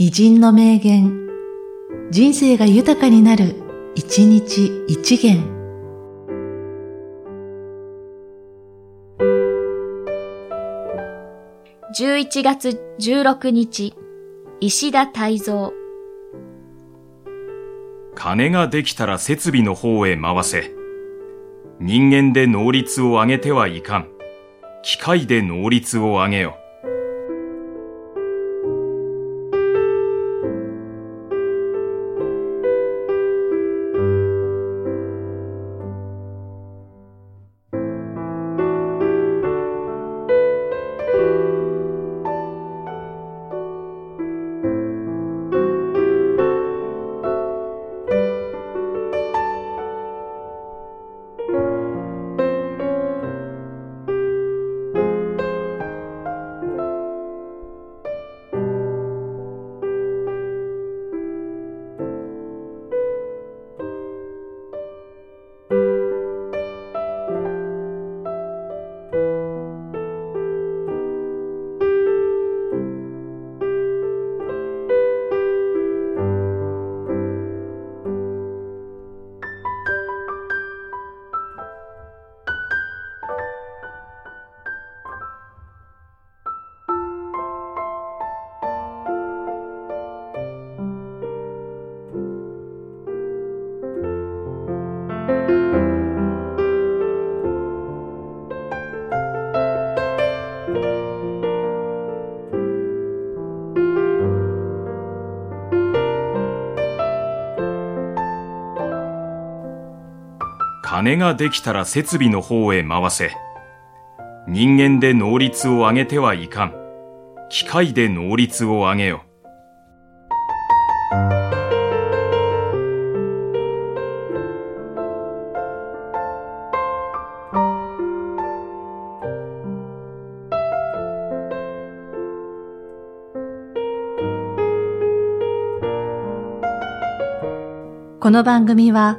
偉人の名言、人生が豊かになる、一日一元。11月16日、石田泰造。金ができたら設備の方へ回せ。人間で能率を上げてはいかん。機械で能率を上げよ。金ができたら設備の方へ回せ。人間で能率を上げてはいかん。機械で能率を上げよ。この番組は、